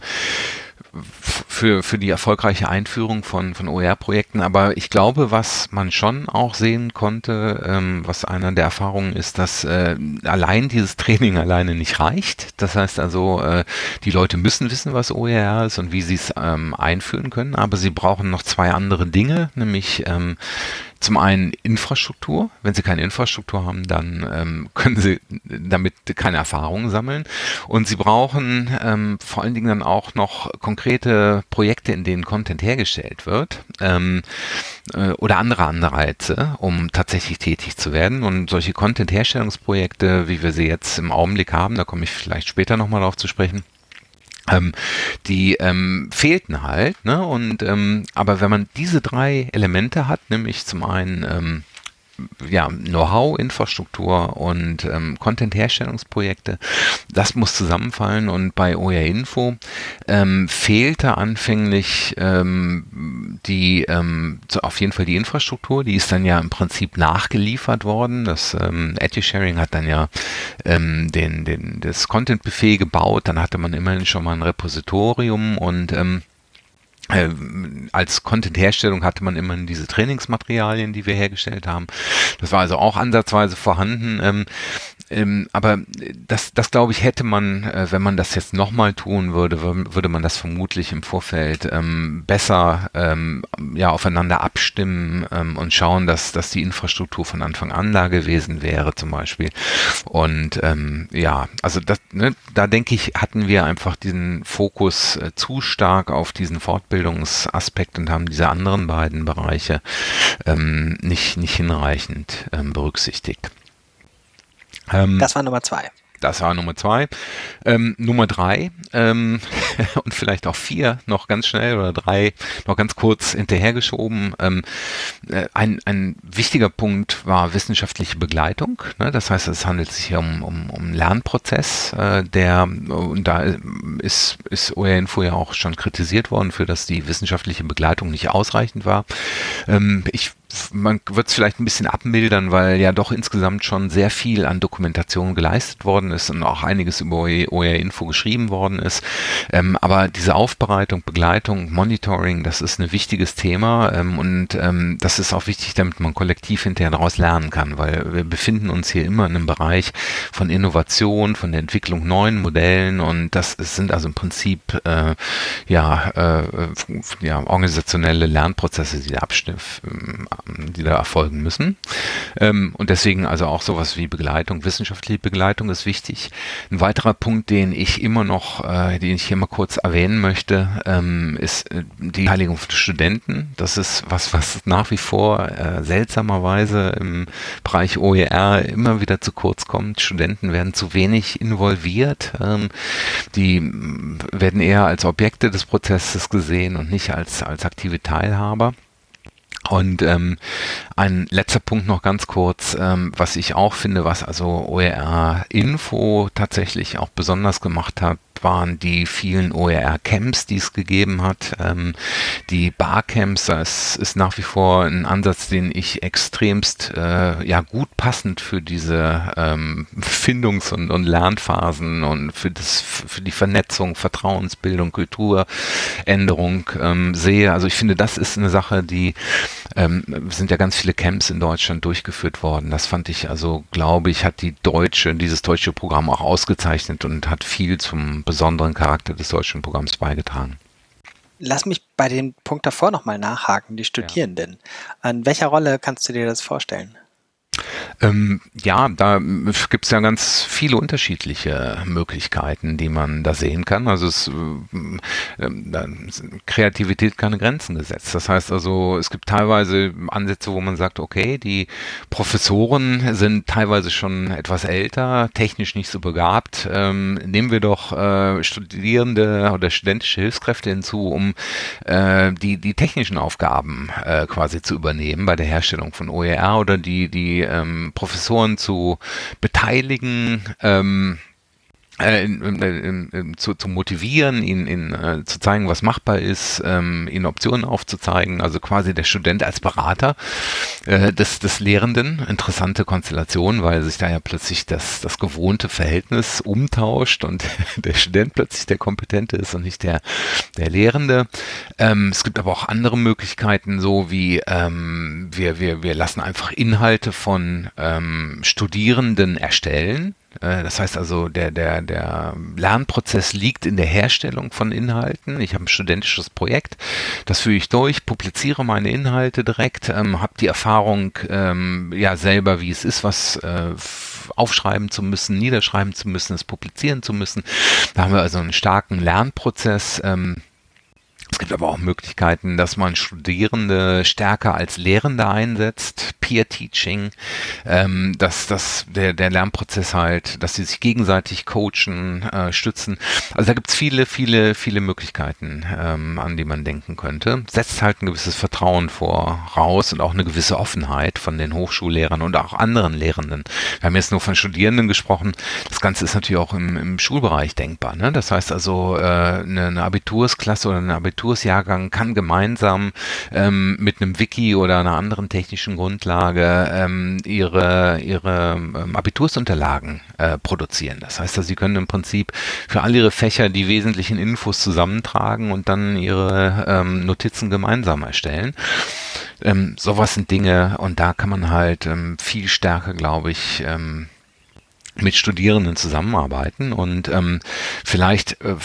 für, für die erfolgreiche Einführung von, von OER-Projekten. Aber ich glaube, was man schon auch sehen konnte, ähm, was einer der Erfahrungen ist, dass äh, allein dieses Training alleine nicht reicht. Das heißt also, äh, die Leute müssen wissen, was OER ist und wie sie es ähm, einführen können. Aber sie brauchen noch zwei andere Dinge, nämlich ähm, zum einen Infrastruktur. Wenn Sie keine Infrastruktur haben, dann ähm, können Sie damit keine Erfahrungen sammeln. Und Sie brauchen ähm, vor allen Dingen dann auch noch konkrete Projekte, in denen Content hergestellt wird ähm, äh, oder andere Anreize, um tatsächlich tätig zu werden. Und solche Content-Herstellungsprojekte, wie wir sie jetzt im Augenblick haben, da komme ich vielleicht später nochmal darauf zu sprechen, ähm, die ähm, fehlten halt. Ne? Und ähm, aber wenn man diese drei Elemente hat, nämlich zum einen ähm, ja, Know-how, Infrastruktur und ähm, Content-Herstellungsprojekte. Das muss zusammenfallen und bei OER Info ähm, fehlte anfänglich ähm, die ähm, auf jeden Fall die Infrastruktur, die ist dann ja im Prinzip nachgeliefert worden. Das ähm, EduSharing hat dann ja ähm, den, den, das Content-Buffet gebaut, dann hatte man immerhin schon mal ein Repositorium und ähm, äh, als Content-Herstellung hatte man immer diese Trainingsmaterialien, die wir hergestellt haben. Das war also auch ansatzweise vorhanden. Ähm, aber das, das glaube ich, hätte man, äh, wenn man das jetzt nochmal tun würde, würde man das vermutlich im Vorfeld ähm, besser ähm, ja, aufeinander abstimmen ähm, und schauen, dass, dass die Infrastruktur von Anfang an da gewesen wäre, zum Beispiel. Und ähm, ja, also das, ne, da denke ich, hatten wir einfach diesen Fokus äh, zu stark auf diesen Fortbildungsaspekt und haben diese anderen beiden Bereiche ähm, nicht, nicht hinreichend berücksichtigt.
Ähm, das war Nummer zwei.
Das war Nummer zwei. Ähm, Nummer drei ähm, und vielleicht auch vier noch ganz schnell oder drei noch ganz kurz hinterhergeschoben. Ähm, äh, ein, ein wichtiger Punkt war wissenschaftliche Begleitung. Ne? Das heißt, es handelt sich hier um, um, um einen Lernprozess, äh, der, und da ist, ist OER Info ja auch schon kritisiert worden für, dass die wissenschaftliche Begleitung nicht ausreichend war. Ähm, ich man wird es vielleicht ein bisschen abmildern, weil ja doch insgesamt schon sehr viel an Dokumentation geleistet worden ist und auch einiges über OER Info geschrieben worden ist. Ähm, aber diese Aufbereitung, Begleitung, Monitoring, das ist ein wichtiges Thema ähm, und ähm, das ist auch wichtig, damit man kollektiv hinterher daraus lernen kann, weil wir befinden uns hier immer in einem Bereich von Innovation, von der Entwicklung neuen Modellen und das sind also im Prinzip äh, ja, äh, ja organisationelle Lernprozesse, die da abstimmen die da erfolgen müssen. Ähm, und deswegen also auch sowas wie Begleitung, wissenschaftliche Begleitung ist wichtig. Ein weiterer Punkt, den ich immer noch, äh, den ich hier mal kurz erwähnen möchte, ähm, ist äh, die Beteiligung von Studenten. Das ist was, was nach wie vor äh, seltsamerweise im Bereich OER immer wieder zu kurz kommt. Studenten werden zu wenig involviert. Ähm, die werden eher als Objekte des Prozesses gesehen und nicht als, als aktive Teilhaber. Und ähm, ein letzter Punkt noch ganz kurz, ähm, was ich auch finde, was also OER Info tatsächlich auch besonders gemacht hat, waren die vielen OER-Camps, die es gegeben hat. Ähm, die Barcamps, das ist nach wie vor ein Ansatz, den ich extremst äh, ja gut passend für diese ähm, Findungs- und, und, Lernphasen und für, das, für die Vernetzung, Vertrauensbildung, Kulturänderung ähm, sehe. Also ich finde, das ist eine Sache, die ähm, sind ja ganz viele Camps in Deutschland durchgeführt worden. Das fand ich also, glaube ich, hat die deutsche, dieses deutsche Programm auch ausgezeichnet und hat viel zum besonderen Charakter des deutschen Programms beigetragen.
Lass mich bei dem Punkt davor nochmal nachhaken, die Studierenden. Ja. An welcher Rolle kannst du dir das vorstellen?
Ähm, ja, da gibt es ja ganz viele unterschiedliche Möglichkeiten, die man da sehen kann. Also es, äh, äh, Kreativität keine Grenzen gesetzt. Das heißt also, es gibt teilweise Ansätze, wo man sagt, okay, die Professoren sind teilweise schon etwas älter, technisch nicht so begabt. Ähm, nehmen wir doch äh, Studierende oder studentische Hilfskräfte hinzu, um äh, die, die technischen Aufgaben äh, quasi zu übernehmen bei der Herstellung von OER oder die, die ähm, Professoren zu beteiligen, ähm, äh, in, in, zu, zu motivieren, ihnen, ihnen äh, zu zeigen, was machbar ist, ähm, ihnen Optionen aufzuzeigen, also quasi der Student als Berater äh, des, des Lehrenden. Interessante Konstellation, weil sich da ja plötzlich das, das gewohnte Verhältnis umtauscht und der Student plötzlich der Kompetente ist und nicht der, der Lehrende. Ähm, es gibt aber auch andere Möglichkeiten, so wie ähm, wir, wir, wir lassen einfach Inhalte von ähm, Studierenden erstellen das heißt also, der, der, der Lernprozess liegt in der Herstellung von Inhalten. Ich habe ein studentisches Projekt, das führe ich durch, publiziere meine Inhalte direkt, ähm, habe die Erfahrung ähm, ja selber, wie es ist, was äh, aufschreiben zu müssen, niederschreiben zu müssen, es publizieren zu müssen. Da haben wir also einen starken Lernprozess. Ähm, es gibt aber auch Möglichkeiten, dass man Studierende stärker als Lehrende einsetzt, Peer-Teaching, ähm, dass, dass der, der Lernprozess halt, dass sie sich gegenseitig coachen, äh, stützen. Also da gibt es viele, viele, viele Möglichkeiten, ähm, an die man denken könnte. Setzt halt ein gewisses Vertrauen voraus und auch eine gewisse Offenheit von den Hochschullehrern und auch anderen Lehrenden. Wir haben jetzt nur von Studierenden gesprochen. Das Ganze ist natürlich auch im, im Schulbereich denkbar. Ne? Das heißt also, äh, eine, eine Abitursklasse oder eine Abitur Abitursjahrgang kann gemeinsam ähm, mit einem Wiki oder einer anderen technischen Grundlage ähm, ihre, ihre ähm, Abitursunterlagen äh, produzieren. Das heißt, also, sie können im Prinzip für all ihre Fächer die wesentlichen Infos zusammentragen und dann ihre ähm, Notizen gemeinsam erstellen. Ähm, sowas sind Dinge und da kann man halt ähm, viel stärker, glaube ich, ähm, mit Studierenden zusammenarbeiten und ähm, vielleicht äh,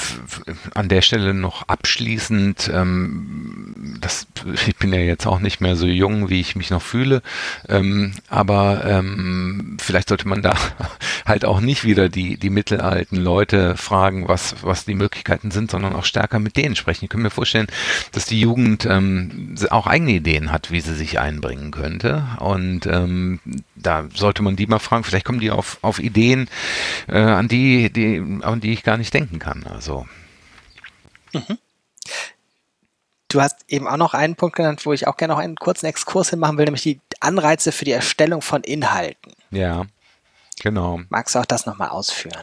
an der Stelle noch abschließend, ähm, das, ich bin ja jetzt auch nicht mehr so jung, wie ich mich noch fühle, ähm, aber ähm, vielleicht sollte man da halt auch nicht wieder die, die mittelalten Leute fragen, was, was die Möglichkeiten sind, sondern auch stärker mit denen sprechen. Ich kann mir vorstellen, dass die Jugend ähm, auch eigene Ideen hat, wie sie sich einbringen könnte und ähm, da sollte man die mal fragen, vielleicht kommen die auf, auf Ideen, Ideen, äh, an die, die, an die ich gar nicht denken kann. Also.
Mhm. Du hast eben auch noch einen Punkt genannt, wo ich auch gerne noch einen kurzen Exkurs hinmachen will, nämlich die Anreize für die Erstellung von Inhalten.
Ja, genau.
Magst du auch das nochmal ausführen?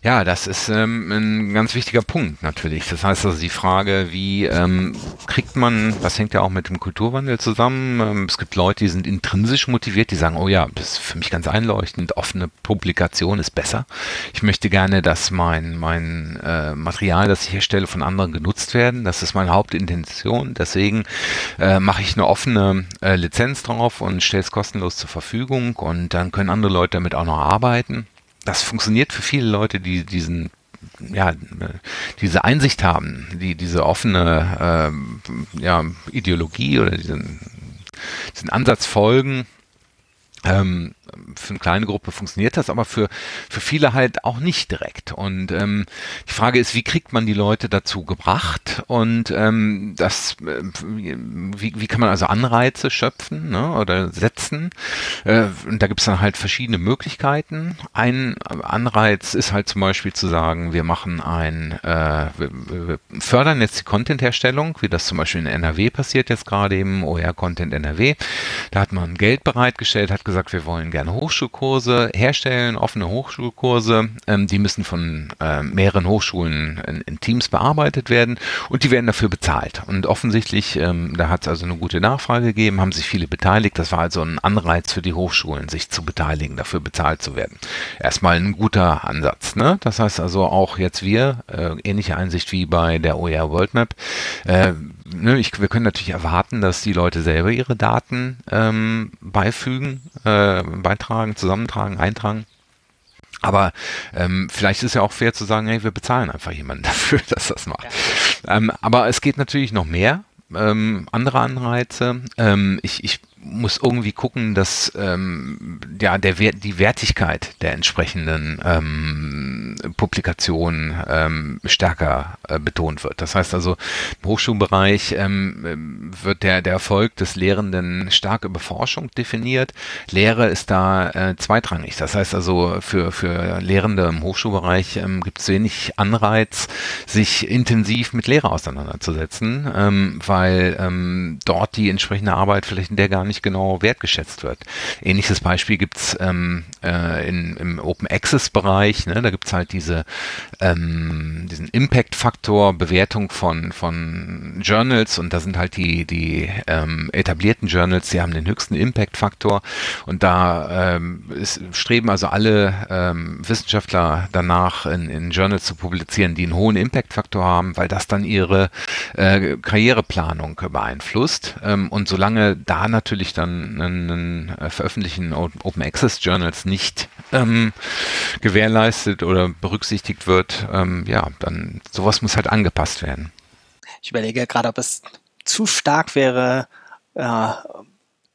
Ja, das ist ähm, ein ganz wichtiger Punkt natürlich. Das heißt also die Frage, wie ähm, kriegt man, das hängt ja auch mit dem Kulturwandel zusammen. Ähm, es gibt Leute, die sind intrinsisch motiviert, die sagen, oh ja, das ist für mich ganz einleuchtend, offene Publikation ist besser. Ich möchte gerne, dass mein, mein äh, Material, das ich herstelle, von anderen genutzt werden. Das ist meine Hauptintention. Deswegen äh, mache ich eine offene äh, Lizenz drauf und stelle es kostenlos zur Verfügung und dann können andere Leute damit auch noch arbeiten das funktioniert für viele Leute, die diesen ja, diese Einsicht haben, die diese offene äh, ja, Ideologie oder diesen, diesen Ansatz folgen, ähm, für eine kleine Gruppe funktioniert das, aber für, für viele halt auch nicht direkt. Und ähm, die Frage ist, wie kriegt man die Leute dazu gebracht? Und ähm, das, äh, wie, wie kann man also Anreize schöpfen ne, oder setzen? Äh, und da gibt es dann halt verschiedene Möglichkeiten. Ein Anreiz ist halt zum Beispiel zu sagen, wir machen ein, äh, wir, wir fördern jetzt die Content-Herstellung, wie das zum Beispiel in NRW passiert jetzt gerade im OR Content NRW. Da hat man Geld bereitgestellt, hat gesagt, wir wollen gerne Hochschulkurse herstellen, offene Hochschulkurse. Ähm, die müssen von äh, mehreren Hochschulen in, in, Teams bearbeitet werden und die werden dafür bezahlt. Und offensichtlich, ähm, da hat es also eine gute Nachfrage gegeben, haben sich viele beteiligt. Das war also ein Anreiz für die Hochschulen, sich zu beteiligen, dafür bezahlt zu werden. Erstmal ein guter Ansatz. Ne? Das heißt also auch jetzt wir, äh, ähnliche Einsicht wie bei der OER World Map, äh, ne, ich, wir können natürlich erwarten, dass die Leute selber ihre Daten ähm, beifügen, äh, beitragen, zusammentragen, eintragen. Aber ähm, vielleicht ist ja auch fair zu sagen, hey, wir bezahlen einfach jemanden dafür, dass das macht. Ja. Ähm, aber es geht natürlich noch mehr. Ähm, andere Anreize. Ähm, ich, ich muss irgendwie gucken, dass ähm, ja der Wert, die Wertigkeit der entsprechenden ähm, Publikationen ähm, stärker äh, betont wird. Das heißt also im Hochschulbereich ähm, wird der der Erfolg des Lehrenden stark über Forschung definiert. Lehre ist da äh, zweitrangig. Das heißt also für für Lehrende im Hochschulbereich ähm, gibt es wenig Anreiz, sich intensiv mit Lehre auseinanderzusetzen, ähm, weil ähm, dort die entsprechende Arbeit vielleicht in der gar nicht genau wertgeschätzt wird. Ähnliches Beispiel gibt's ähm, äh, in, im Open Access Bereich. Ne? Da es halt diese ähm, diesen Impact-Faktor Bewertung von von Journals. Und da sind halt die die ähm, etablierten Journals, die haben den höchsten Impact-Faktor. Und da ähm, ist, streben also alle ähm, Wissenschaftler danach in, in Journals zu publizieren, die einen hohen Impact-Faktor haben, weil das dann ihre äh, Karriereplanung beeinflusst. Ähm, und solange da natürlich dann ein äh, Veröffentlichen Open Access Journals nicht ähm, gewährleistet oder berücksichtigt wird, ähm, ja, dann sowas muss halt angepasst werden.
Ich überlege gerade, ob es zu stark wäre, äh,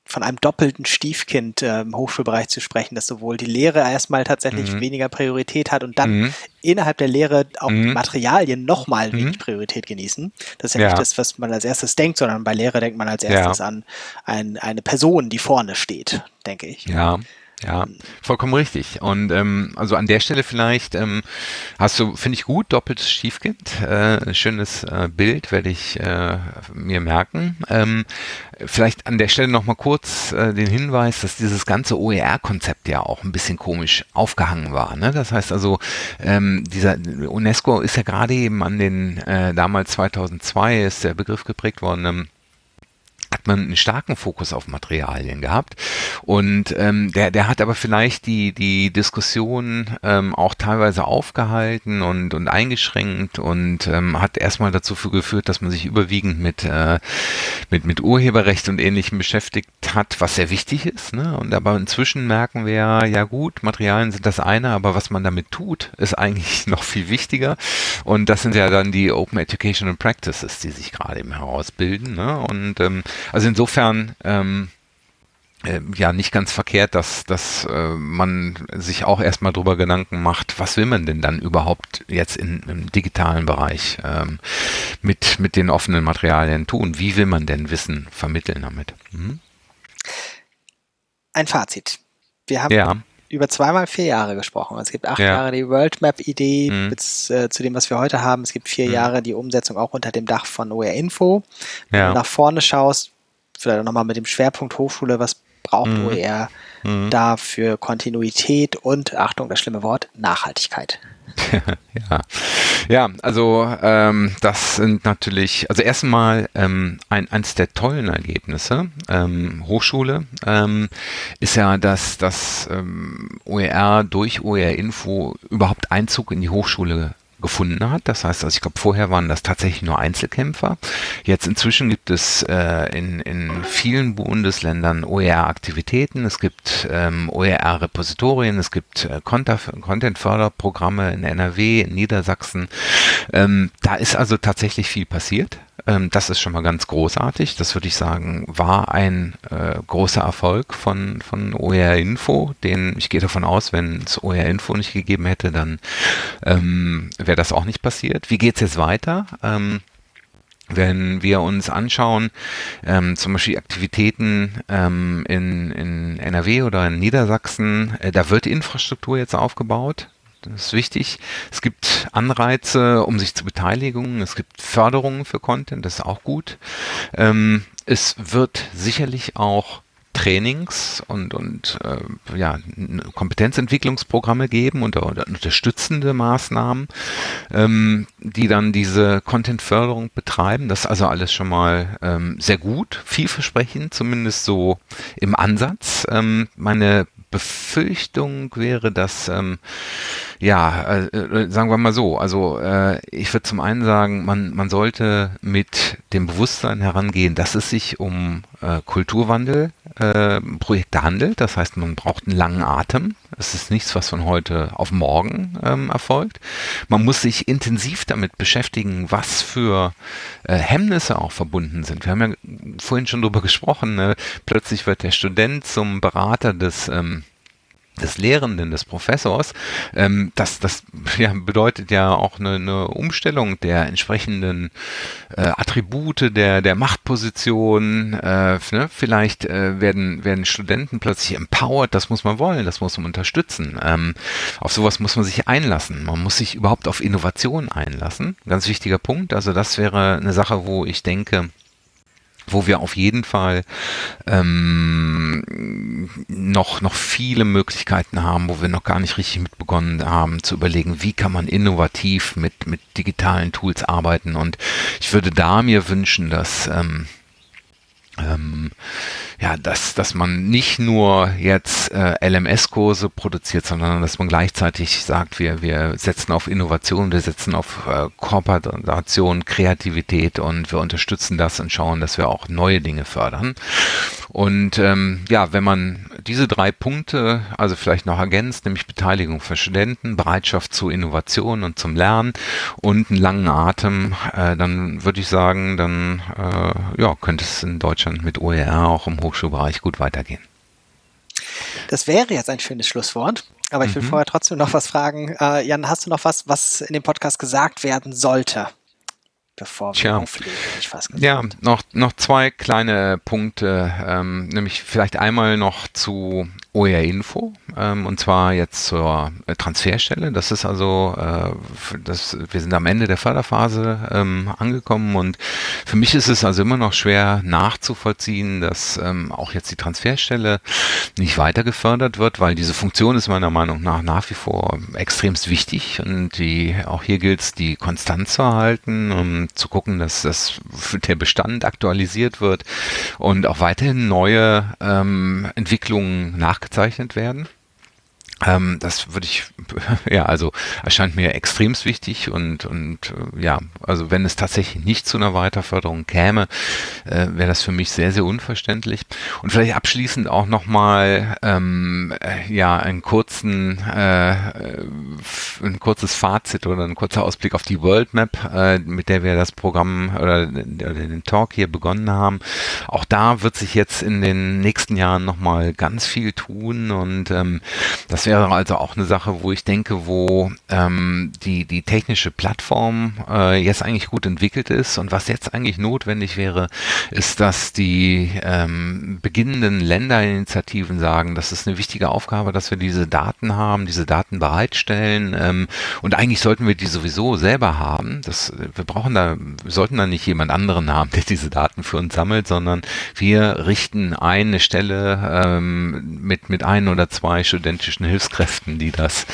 von einem doppelten Stiefkind äh, im Hochschulbereich zu sprechen, dass sowohl die Lehre erstmal tatsächlich mhm. weniger Priorität hat und dann mhm. innerhalb der Lehre auch mhm. Materialien nochmal mhm. wenig Priorität genießen. Das ist ja, ja, nicht das, was man als erstes denkt, sondern bei Lehre denkt man als erstes ja. an ein, eine Person, die vorne steht, denke ich.
Ja. Ja, vollkommen richtig. Und ähm, also an der Stelle vielleicht ähm, hast du, finde ich gut, doppeltes Schiefkind. Äh, schönes äh, Bild werde ich äh, mir merken. Ähm, vielleicht an der Stelle nochmal kurz äh, den Hinweis, dass dieses ganze OER-Konzept ja auch ein bisschen komisch aufgehangen war. Ne? Das heißt also, ähm, dieser UNESCO ist ja gerade eben an den, äh, damals 2002 ist der Begriff geprägt worden, ähm, hat man einen starken Fokus auf Materialien gehabt. Und ähm, der, der hat aber vielleicht die, die Diskussion ähm, auch teilweise aufgehalten und, und eingeschränkt und ähm, hat erstmal dazu geführt, dass man sich überwiegend mit, äh, mit, mit Urheberrecht und Ähnlichem beschäftigt hat, was sehr wichtig ist. Ne? Und aber inzwischen merken wir, ja gut, Materialien sind das eine, aber was man damit tut, ist eigentlich noch viel wichtiger. Und das sind ja dann die Open Educational Practices, die sich gerade eben herausbilden. Ne? Und ähm, also insofern ähm, äh, ja nicht ganz verkehrt, dass, dass äh, man sich auch erstmal drüber Gedanken macht, was will man denn dann überhaupt jetzt in, im digitalen Bereich ähm, mit, mit den offenen Materialien tun? Wie will man denn Wissen vermitteln damit? Mhm.
Ein Fazit. Wir haben ja. über zweimal vier Jahre gesprochen. Es gibt acht ja. Jahre die World Map Idee mhm. bis äh, zu dem, was wir heute haben. Es gibt vier mhm. Jahre die Umsetzung auch unter dem Dach von OR Info. Wenn ja. du nach vorne schaust, vielleicht nochmal mit dem Schwerpunkt Hochschule, was braucht mhm. OER mhm. da für Kontinuität und, Achtung, das schlimme Wort, Nachhaltigkeit.
ja. ja, also ähm, das sind natürlich, also erstmal ähm, ein, eines der tollen Ergebnisse ähm, Hochschule ähm, ist ja, dass das ähm, OER durch OER Info überhaupt Einzug in die Hochschule gefunden hat. Das heißt, also ich glaube, vorher waren das tatsächlich nur Einzelkämpfer. Jetzt inzwischen gibt es äh, in, in vielen Bundesländern OER-Aktivitäten, es gibt ähm, OER-Repositorien, es gibt äh, Content-Förderprogramme in NRW, in Niedersachsen. Ähm, da ist also tatsächlich viel passiert. Ähm, das ist schon mal ganz großartig. Das würde ich sagen, war ein äh, großer Erfolg von, von OER Info, den ich gehe davon aus, wenn es OER Info nicht gegeben hätte, dann ähm, wäre das auch nicht passiert. Wie geht es jetzt weiter? Ähm, wenn wir uns anschauen, ähm, zum Beispiel Aktivitäten ähm, in, in NRW oder in Niedersachsen, äh, da wird Infrastruktur jetzt aufgebaut. Das ist wichtig. Es gibt Anreize, um sich zu beteiligen. Es gibt Förderungen für Content, das ist auch gut. Ähm, es wird sicherlich auch Trainings und, und äh, ja, Kompetenzentwicklungsprogramme geben und, und unterstützende Maßnahmen, ähm, die dann diese Content-Förderung betreiben. Das ist also alles schon mal ähm, sehr gut, vielversprechend, zumindest so im Ansatz. Ähm, meine Befürchtung wäre, dass, ähm, ja, äh, äh, sagen wir mal so, also äh, ich würde zum einen sagen, man, man sollte mit dem Bewusstsein herangehen, dass es sich um äh, Kulturwandel äh, handelt. Das heißt, man braucht einen langen Atem. Es ist nichts, was von heute auf morgen ähm, erfolgt. Man muss sich intensiv damit beschäftigen, was für äh, Hemmnisse auch verbunden sind. Wir haben ja vorhin schon darüber gesprochen. Ne? Plötzlich wird der Student zum Berater des ähm, des Lehrenden, des Professors, ähm, das, das ja, bedeutet ja auch eine, eine Umstellung der entsprechenden äh, Attribute der, der Machtposition. Äh, ne? Vielleicht äh, werden, werden Studenten plötzlich empowered, das muss man wollen, das muss man unterstützen. Ähm, auf sowas muss man sich einlassen. Man muss sich überhaupt auf Innovation einlassen. Ganz wichtiger Punkt. Also das wäre eine Sache, wo ich denke, wo wir auf jeden Fall ähm, noch, noch viele Möglichkeiten haben, wo wir noch gar nicht richtig mitbegonnen haben zu überlegen, wie kann man innovativ mit, mit digitalen Tools arbeiten. Und ich würde da mir wünschen, dass ähm, ähm, ja, dass, dass man nicht nur jetzt äh, LMS-Kurse produziert, sondern dass man gleichzeitig sagt, wir, wir setzen auf Innovation, wir setzen auf äh, Kooperation, Kreativität und wir unterstützen das und schauen, dass wir auch neue Dinge fördern. Und ähm, ja, wenn man diese drei Punkte, also vielleicht noch ergänzt, nämlich Beteiligung für Studenten, Bereitschaft zur Innovation und zum Lernen und einen langen Atem, äh, dann würde ich sagen, dann äh, ja, könnte es in Deutschland mit OER auch im Hochschulbereich gut weitergehen.
Das wäre jetzt ein schönes Schlusswort. Aber ich will mhm. vorher trotzdem noch was fragen. Äh, Jan, hast du noch was, was in dem Podcast gesagt werden sollte? Bevor wir Tja. auflegen,
ich fast Ja, noch, noch zwei kleine Punkte, ähm, nämlich vielleicht einmal noch zu OER Info ähm, und zwar jetzt zur äh, Transferstelle. Das ist also, äh, das, wir sind am Ende der Förderphase ähm, angekommen und für mich ist es also immer noch schwer nachzuvollziehen, dass ähm, auch jetzt die Transferstelle nicht weiter gefördert wird, weil diese Funktion ist meiner Meinung nach nach wie vor extremst wichtig und die auch hier gilt es, die konstant zu erhalten, um zu gucken, dass das der Bestand aktualisiert wird und auch weiterhin neue ähm, Entwicklungen nachgezeichnet werden. Ähm, das würde ich, ja, also erscheint mir extremst wichtig und, und äh, ja, also wenn es tatsächlich nicht zu einer Weiterförderung käme, äh, wäre das für mich sehr, sehr unverständlich. Und vielleicht abschließend auch nochmal, ähm, äh, ja, einen kurzen, äh, ein kurzes Fazit oder ein kurzer Ausblick auf die World Map, äh, mit der wir das Programm oder, oder den Talk hier begonnen haben. Auch da wird sich jetzt in den nächsten Jahren nochmal ganz viel tun und ähm, das wäre wäre also auch eine Sache, wo ich denke, wo ähm, die, die technische Plattform äh, jetzt eigentlich gut entwickelt ist und was jetzt eigentlich notwendig wäre, ist, dass die ähm, beginnenden Länderinitiativen sagen, das ist eine wichtige Aufgabe, dass wir diese Daten haben, diese Daten bereitstellen ähm, und eigentlich sollten wir die sowieso selber haben. Das, wir brauchen da, wir sollten da nicht jemand anderen haben, der diese Daten für uns sammelt, sondern wir richten eine Stelle ähm, mit, mit ein oder zwei studentischen Hilfskräften, die das,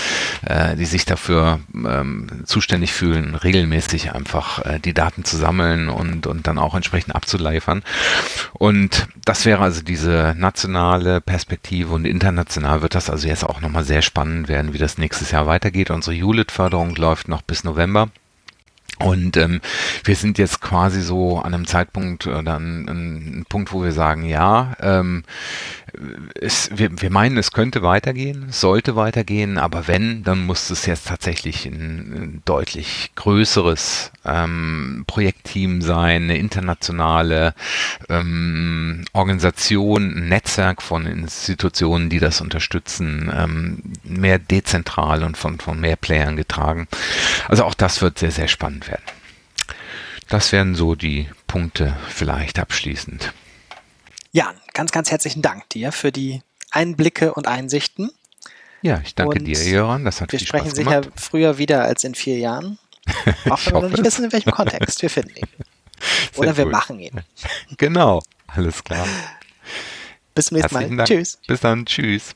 äh, die sich dafür ähm, zuständig fühlen, regelmäßig einfach äh, die Daten zu sammeln und, und dann auch entsprechend abzuliefern. Und das wäre also diese nationale Perspektive und international wird das also jetzt auch nochmal sehr spannend werden, wie das nächstes Jahr weitergeht. Unsere ULIT-Förderung läuft noch bis November. Und ähm, wir sind jetzt quasi so an einem Zeitpunkt oder an, einem Punkt, wo wir sagen, ja, ähm, es, wir, wir meinen, es könnte weitergehen, sollte weitergehen, aber wenn, dann muss es jetzt tatsächlich ein, ein deutlich größeres ähm, Projektteam sein, eine internationale ähm, Organisation, ein Netzwerk von Institutionen, die das unterstützen, ähm, mehr dezentral und von, von mehr Playern getragen. Also auch das wird sehr, sehr spannend werden. Das wären so die Punkte vielleicht abschließend.
Ja, ganz, ganz herzlichen Dank dir für die Einblicke und Einsichten.
Ja, ich danke und dir, Jöran.
Das hat wir viel Spaß gemacht. Wir sprechen sicher früher wieder als in vier Jahren. Auch wenn wir noch nicht wissen, in welchem Kontext wir finden ihn. Oder wir gut. machen ihn.
Genau, alles klar.
Bis zum nächsten Mal. Tschüss.
Bis dann. Tschüss.